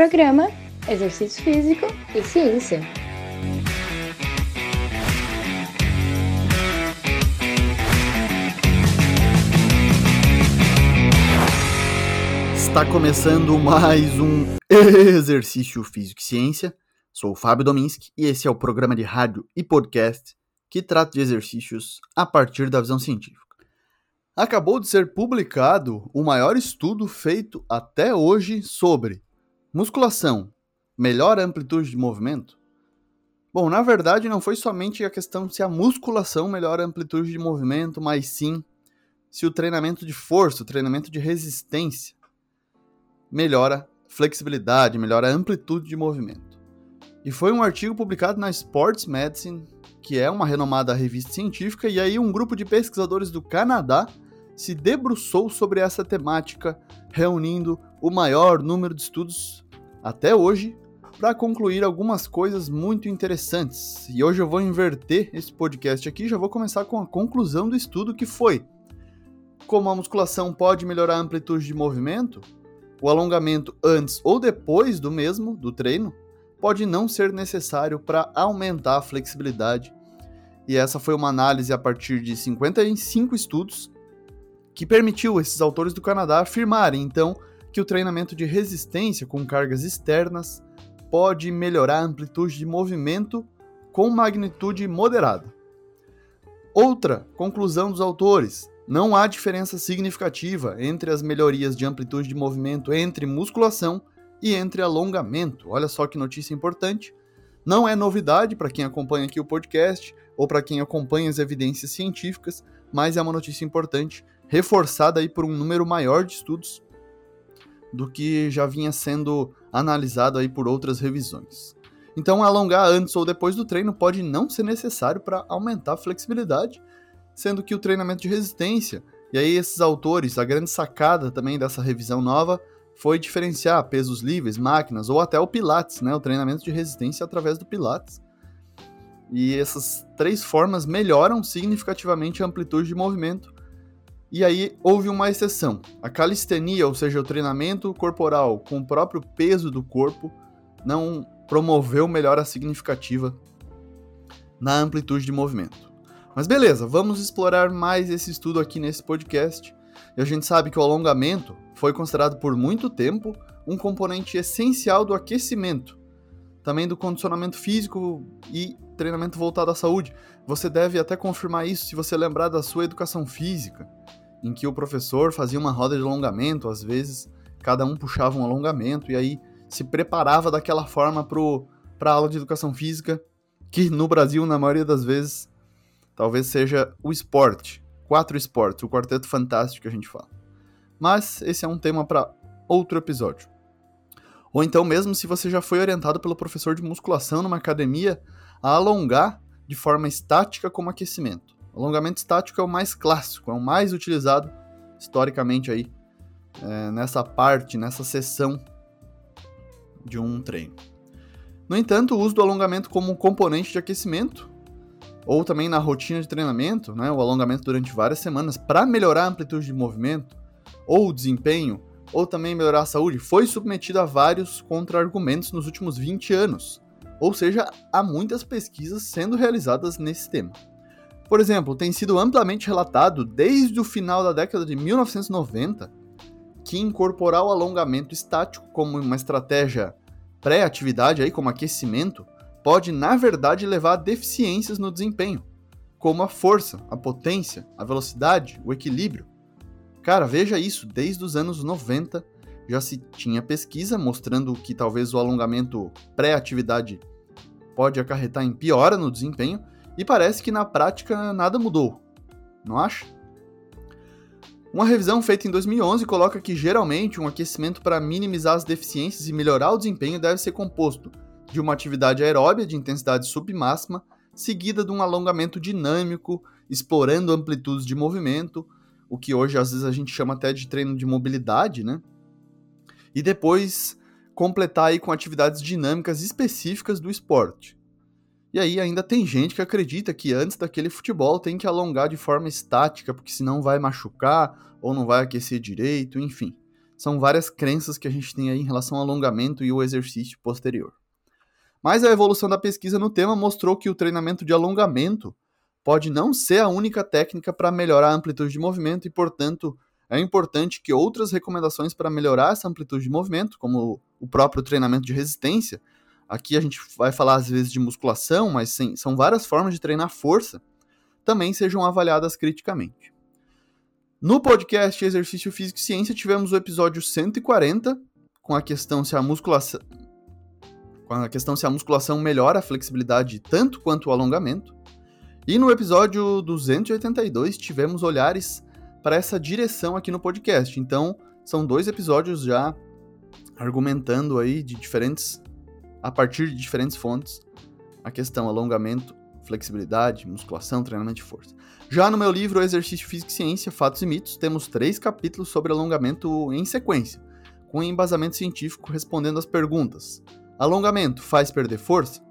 Programa Exercício Físico e Ciência. Está começando mais um Exercício Físico e Ciência. Sou o Fábio Dominski e esse é o programa de rádio e podcast que trata de exercícios a partir da visão científica. Acabou de ser publicado o maior estudo feito até hoje sobre musculação, melhora a amplitude de movimento? Bom, na verdade não foi somente a questão se a musculação melhora a amplitude de movimento, mas sim se o treinamento de força, o treinamento de resistência melhora flexibilidade, melhora a amplitude de movimento. E foi um artigo publicado na Sports Medicine, que é uma renomada revista científica, e aí um grupo de pesquisadores do Canadá se debruçou sobre essa temática, reunindo o maior número de estudos até hoje para concluir algumas coisas muito interessantes. E hoje eu vou inverter esse podcast aqui, já vou começar com a conclusão do estudo que foi como a musculação pode melhorar a amplitude de movimento, o alongamento antes ou depois do mesmo, do treino, pode não ser necessário para aumentar a flexibilidade. E essa foi uma análise a partir de 55 estudos que permitiu esses autores do Canadá afirmarem então que o treinamento de resistência com cargas externas pode melhorar a amplitude de movimento com magnitude moderada. Outra conclusão dos autores: não há diferença significativa entre as melhorias de amplitude de movimento entre musculação e entre alongamento. Olha só que notícia importante. Não é novidade para quem acompanha aqui o podcast ou para quem acompanha as evidências científicas, mas é uma notícia importante, reforçada aí por um número maior de estudos do que já vinha sendo analisado aí por outras revisões. Então, alongar antes ou depois do treino pode não ser necessário para aumentar a flexibilidade, sendo que o treinamento de resistência, e aí esses autores, a grande sacada também dessa revisão nova foi diferenciar pesos livres, máquinas ou até o Pilates, né, o treinamento de resistência através do Pilates. E essas três formas melhoram significativamente a amplitude de movimento e aí houve uma exceção. A calistenia, ou seja, o treinamento corporal com o próprio peso do corpo, não promoveu melhora significativa na amplitude de movimento. Mas beleza, vamos explorar mais esse estudo aqui nesse podcast. E a gente sabe que o alongamento foi considerado por muito tempo um componente essencial do aquecimento, também do condicionamento físico e treinamento voltado à saúde. Você deve até confirmar isso se você lembrar da sua educação física em que o professor fazia uma roda de alongamento, às vezes cada um puxava um alongamento e aí se preparava daquela forma para a aula de educação física, que no Brasil, na maioria das vezes, talvez seja o esporte. Quatro esportes, o quarteto fantástico que a gente fala. Mas esse é um tema para outro episódio. Ou então, mesmo se você já foi orientado pelo professor de musculação numa academia a alongar de forma estática como aquecimento. Alongamento estático é o mais clássico, é o mais utilizado historicamente aí é, nessa parte, nessa seção de um treino. No entanto, o uso do alongamento como um componente de aquecimento ou também na rotina de treinamento, né, o alongamento durante várias semanas para melhorar a amplitude de movimento ou o desempenho ou também melhorar a saúde, foi submetido a vários contra-argumentos nos últimos 20 anos. Ou seja, há muitas pesquisas sendo realizadas nesse tema. Por exemplo, tem sido amplamente relatado desde o final da década de 1990 que incorporar o alongamento estático como uma estratégia pré-atividade aí como aquecimento pode na verdade levar a deficiências no desempenho, como a força, a potência, a velocidade, o equilíbrio. Cara, veja isso, desde os anos 90 já se tinha pesquisa mostrando que talvez o alongamento pré-atividade pode acarretar em piora no desempenho, e parece que na prática nada mudou, não acha? Uma revisão feita em 2011 coloca que geralmente um aquecimento para minimizar as deficiências e melhorar o desempenho deve ser composto de uma atividade aeróbia de intensidade submáxima, seguida de um alongamento dinâmico, explorando amplitudes de movimento, o que hoje às vezes a gente chama até de treino de mobilidade, né? E depois completar aí com atividades dinâmicas específicas do esporte. E aí ainda tem gente que acredita que antes daquele futebol tem que alongar de forma estática, porque senão vai machucar ou não vai aquecer direito, enfim. são várias crenças que a gente tem aí em relação ao alongamento e o exercício posterior. Mas a evolução da pesquisa no tema mostrou que o treinamento de alongamento pode não ser a única técnica para melhorar a amplitude de movimento e, portanto, é importante que outras recomendações para melhorar essa amplitude de movimento, como o próprio treinamento de resistência, aqui a gente vai falar às vezes de musculação, mas sim, são várias formas de treinar força, também sejam avaliadas criticamente. No podcast Exercício Físico e Ciência, tivemos o episódio 140, com a questão se a musculação. Com a questão se a musculação melhora a flexibilidade tanto quanto o alongamento. E no episódio 282 tivemos olhares para essa direção aqui no podcast. Então, são dois episódios já argumentando aí de diferentes a partir de diferentes fontes a questão alongamento, flexibilidade, musculação, treinamento de força. Já no meu livro Exercício Físico e Ciência, Fatos e Mitos, temos três capítulos sobre alongamento em sequência, com embasamento científico respondendo às perguntas: Alongamento faz perder força?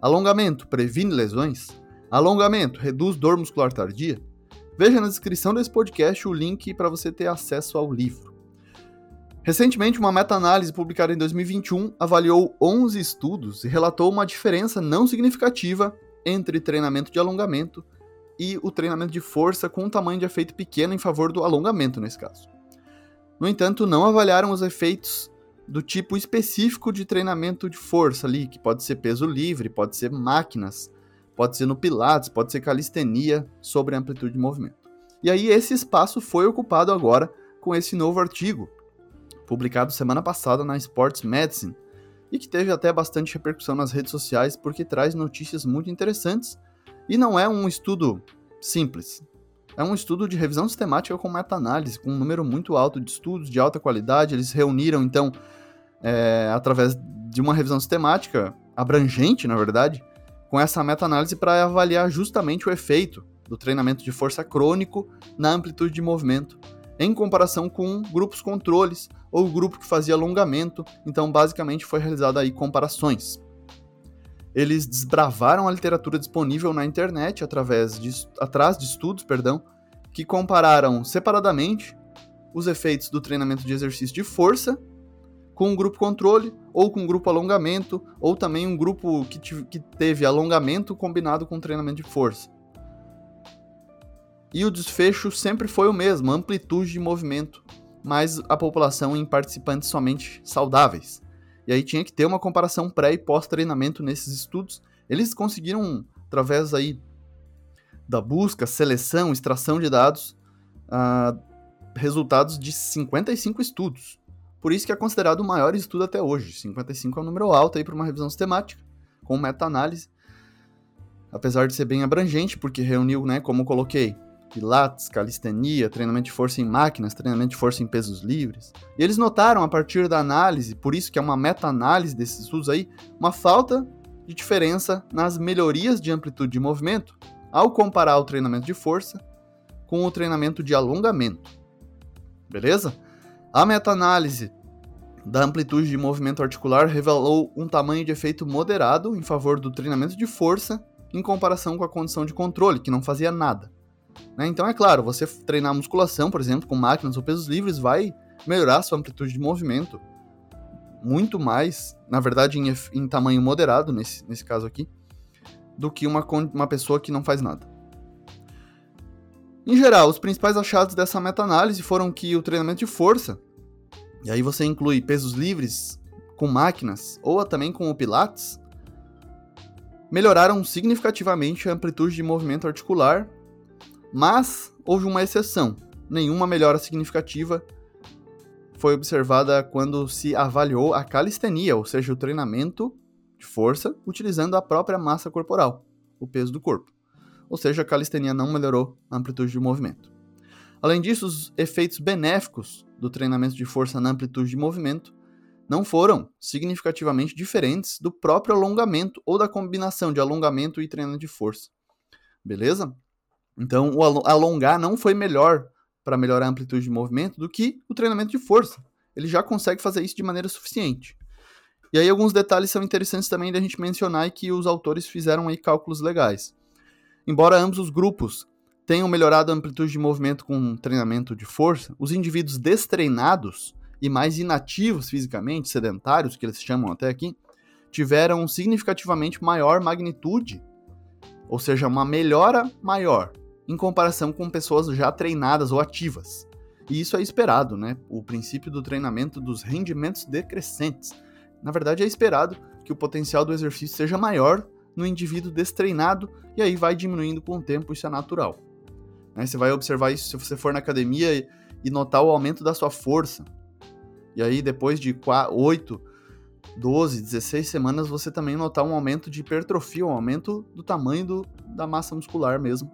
Alongamento previne lesões? Alongamento reduz dor muscular tardia? Veja na descrição desse podcast o link para você ter acesso ao livro. Recentemente, uma meta-análise publicada em 2021 avaliou 11 estudos e relatou uma diferença não significativa entre treinamento de alongamento e o treinamento de força com um tamanho de efeito pequeno em favor do alongamento nesse caso. No entanto, não avaliaram os efeitos do tipo específico de treinamento de força ali, que pode ser peso livre, pode ser máquinas, pode ser no pilates, pode ser calistenia sobre amplitude de movimento. E aí esse espaço foi ocupado agora com esse novo artigo, publicado semana passada na Sports Medicine, e que teve até bastante repercussão nas redes sociais porque traz notícias muito interessantes e não é um estudo simples. É um estudo de revisão sistemática com meta-análise, com um número muito alto de estudos de alta qualidade. Eles reuniram, então, é, através de uma revisão sistemática, abrangente, na verdade, com essa meta-análise para avaliar justamente o efeito do treinamento de força crônico na amplitude de movimento, em comparação com grupos controles ou o grupo que fazia alongamento. Então, basicamente, foi realizada aí comparações eles desbravaram a literatura disponível na internet através de, atrás de estudos, perdão, que compararam separadamente os efeitos do treinamento de exercício de força com um grupo controle, ou com um grupo alongamento, ou também um grupo que, que teve alongamento combinado com treinamento de força. E o desfecho sempre foi o mesmo, amplitude de movimento, mas a população em participantes somente saudáveis. E aí tinha que ter uma comparação pré e pós-treinamento nesses estudos. Eles conseguiram, através aí da busca, seleção, extração de dados, uh, resultados de 55 estudos. Por isso que é considerado o maior estudo até hoje. 55 é um número alto aí para uma revisão sistemática, com meta-análise. Apesar de ser bem abrangente, porque reuniu, né, como eu coloquei, pilates, calistenia, treinamento de força em máquinas, treinamento de força em pesos livres. E eles notaram a partir da análise, por isso que é uma meta-análise desses estudos aí, uma falta de diferença nas melhorias de amplitude de movimento ao comparar o treinamento de força com o treinamento de alongamento. Beleza? A meta-análise da amplitude de movimento articular revelou um tamanho de efeito moderado em favor do treinamento de força em comparação com a condição de controle, que não fazia nada. Né? Então, é claro, você treinar musculação, por exemplo, com máquinas ou pesos livres, vai melhorar sua amplitude de movimento muito mais, na verdade, em, em tamanho moderado, nesse, nesse caso aqui, do que uma, uma pessoa que não faz nada. Em geral, os principais achados dessa meta-análise foram que o treinamento de força, e aí você inclui pesos livres com máquinas ou também com o Pilates, melhoraram significativamente a amplitude de movimento articular mas houve uma exceção. Nenhuma melhora significativa foi observada quando se avaliou a calistenia, ou seja, o treinamento de força utilizando a própria massa corporal, o peso do corpo. Ou seja, a calistenia não melhorou a amplitude de movimento. Além disso, os efeitos benéficos do treinamento de força na amplitude de movimento não foram significativamente diferentes do próprio alongamento ou da combinação de alongamento e treinamento de força. Beleza? Então, o alongar não foi melhor para melhorar a amplitude de movimento do que o treinamento de força. Ele já consegue fazer isso de maneira suficiente. E aí alguns detalhes são interessantes também da gente mencionar e que os autores fizeram aí cálculos legais. Embora ambos os grupos tenham melhorado a amplitude de movimento com treinamento de força, os indivíduos destreinados e mais inativos fisicamente, sedentários, que eles chamam até aqui, tiveram significativamente maior magnitude, ou seja, uma melhora maior em comparação com pessoas já treinadas ou ativas. E isso é esperado, né? O princípio do treinamento dos rendimentos decrescentes. Na verdade, é esperado que o potencial do exercício seja maior no indivíduo destreinado e aí vai diminuindo com o tempo, isso é natural. Né? Você vai observar isso se você for na academia e notar o aumento da sua força. E aí, depois de 8, 12, 16 semanas, você também notar um aumento de hipertrofia, um aumento do tamanho do, da massa muscular mesmo.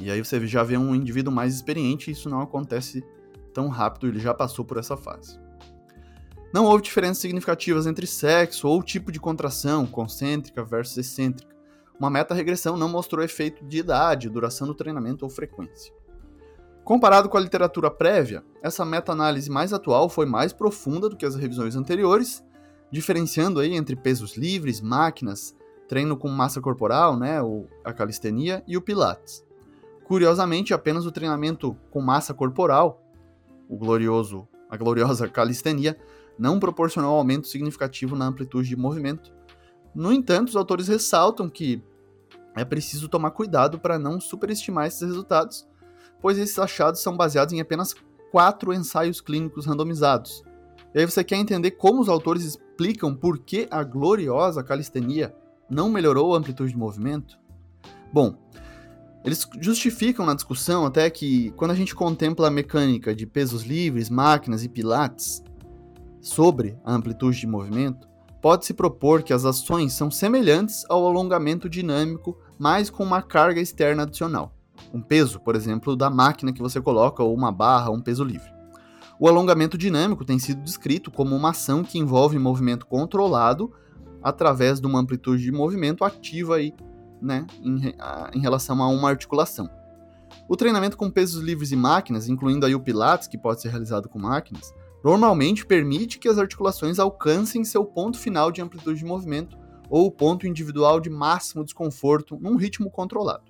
E aí você já vê um indivíduo mais experiente e isso não acontece tão rápido, ele já passou por essa fase. Não houve diferenças significativas entre sexo ou tipo de contração, concêntrica versus excêntrica. Uma meta-regressão não mostrou efeito de idade, duração do treinamento ou frequência. Comparado com a literatura prévia, essa meta-análise mais atual foi mais profunda do que as revisões anteriores, diferenciando aí entre pesos livres, máquinas, treino com massa corporal, né, ou a calistenia, e o pilates. Curiosamente, apenas o treinamento com massa corporal, o glorioso, a gloriosa calistenia, não proporcionou aumento significativo na amplitude de movimento. No entanto, os autores ressaltam que é preciso tomar cuidado para não superestimar esses resultados, pois esses achados são baseados em apenas quatro ensaios clínicos randomizados. E aí você quer entender como os autores explicam por que a gloriosa calistenia não melhorou a amplitude de movimento? Bom, eles justificam na discussão até que quando a gente contempla a mecânica de pesos livres, máquinas e pilates sobre a amplitude de movimento, pode-se propor que as ações são semelhantes ao alongamento dinâmico, mas com uma carga externa adicional um peso, por exemplo, da máquina que você coloca, ou uma barra, ou um peso livre. O alongamento dinâmico tem sido descrito como uma ação que envolve movimento controlado através de uma amplitude de movimento ativa aí, né, em, em relação a uma articulação. O treinamento com pesos livres e máquinas, incluindo aí o Pilates, que pode ser realizado com máquinas, normalmente permite que as articulações alcancem seu ponto final de amplitude de movimento ou o ponto individual de máximo desconforto num ritmo controlado.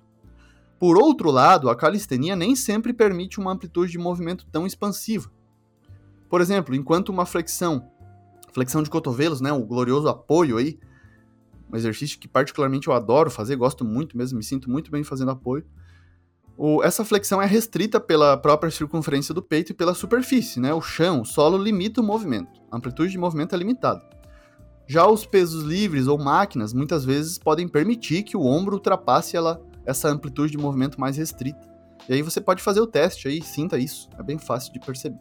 Por outro lado, a calistenia nem sempre permite uma amplitude de movimento tão expansiva. Por exemplo, enquanto uma flexão, flexão de cotovelos, né, o glorioso apoio aí, um exercício que particularmente eu adoro fazer, gosto muito mesmo, me sinto muito bem fazendo apoio. O, essa flexão é restrita pela própria circunferência do peito e pela superfície, né? O chão, o solo limita o movimento. A amplitude de movimento é limitada. Já os pesos livres ou máquinas muitas vezes podem permitir que o ombro ultrapasse ela, essa amplitude de movimento mais restrita. E aí você pode fazer o teste aí, sinta isso, é bem fácil de perceber.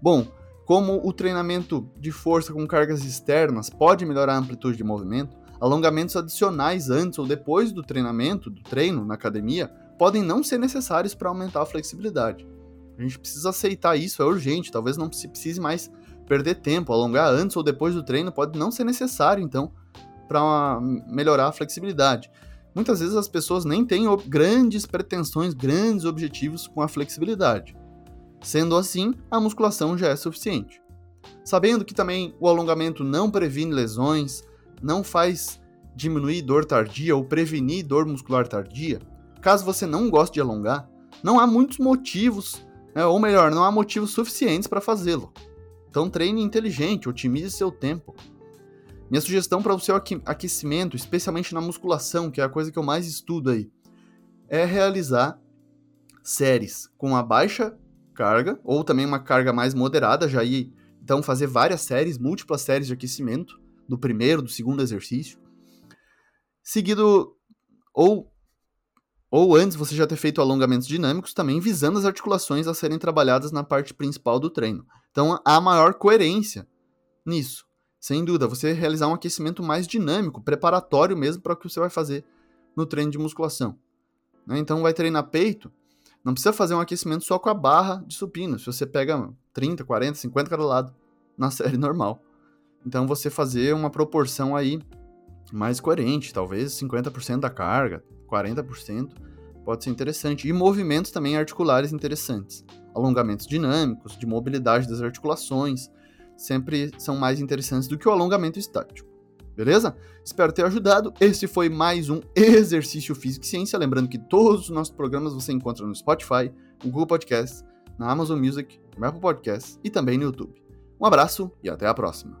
Bom, como o treinamento de força com cargas externas pode melhorar a amplitude de movimento, alongamentos adicionais antes ou depois do treinamento, do treino na academia, podem não ser necessários para aumentar a flexibilidade. A gente precisa aceitar isso, é urgente, talvez não se precise mais perder tempo, alongar antes ou depois do treino pode não ser necessário, então, para melhorar a flexibilidade muitas vezes as pessoas nem têm grandes pretensões, grandes objetivos com a flexibilidade. Sendo assim, a musculação já é suficiente. Sabendo que também o alongamento não previne lesões, não faz diminuir dor tardia ou prevenir dor muscular tardia, caso você não goste de alongar, não há muitos motivos, né, ou melhor, não há motivos suficientes para fazê-lo. Então treine inteligente, otimize seu tempo. Minha sugestão para o seu aquecimento, especialmente na musculação, que é a coisa que eu mais estudo aí, é realizar séries com a baixa carga, ou também uma carga mais moderada, já ir, então fazer várias séries, múltiplas séries de aquecimento, do primeiro, do segundo exercício, seguido, ou, ou antes você já ter feito alongamentos dinâmicos, também visando as articulações a serem trabalhadas na parte principal do treino. Então há maior coerência nisso. Sem dúvida, você realizar um aquecimento mais dinâmico, preparatório mesmo para o que você vai fazer no treino de musculação. Né? Então, vai treinar peito, não precisa fazer um aquecimento só com a barra de supino. Se você pega 30, 40, 50 cada lado na série normal. Então, você fazer uma proporção aí mais coerente, talvez 50% da carga, 40%, pode ser interessante. E movimentos também articulares interessantes. Alongamentos dinâmicos, de mobilidade das articulações, sempre são mais interessantes do que o alongamento estático. Beleza? Espero ter ajudado. Esse foi mais um Exercício Físico e Ciência. Lembrando que todos os nossos programas você encontra no Spotify, no Google Podcasts, na Amazon Music, no Apple Podcasts e também no YouTube. Um abraço e até a próxima.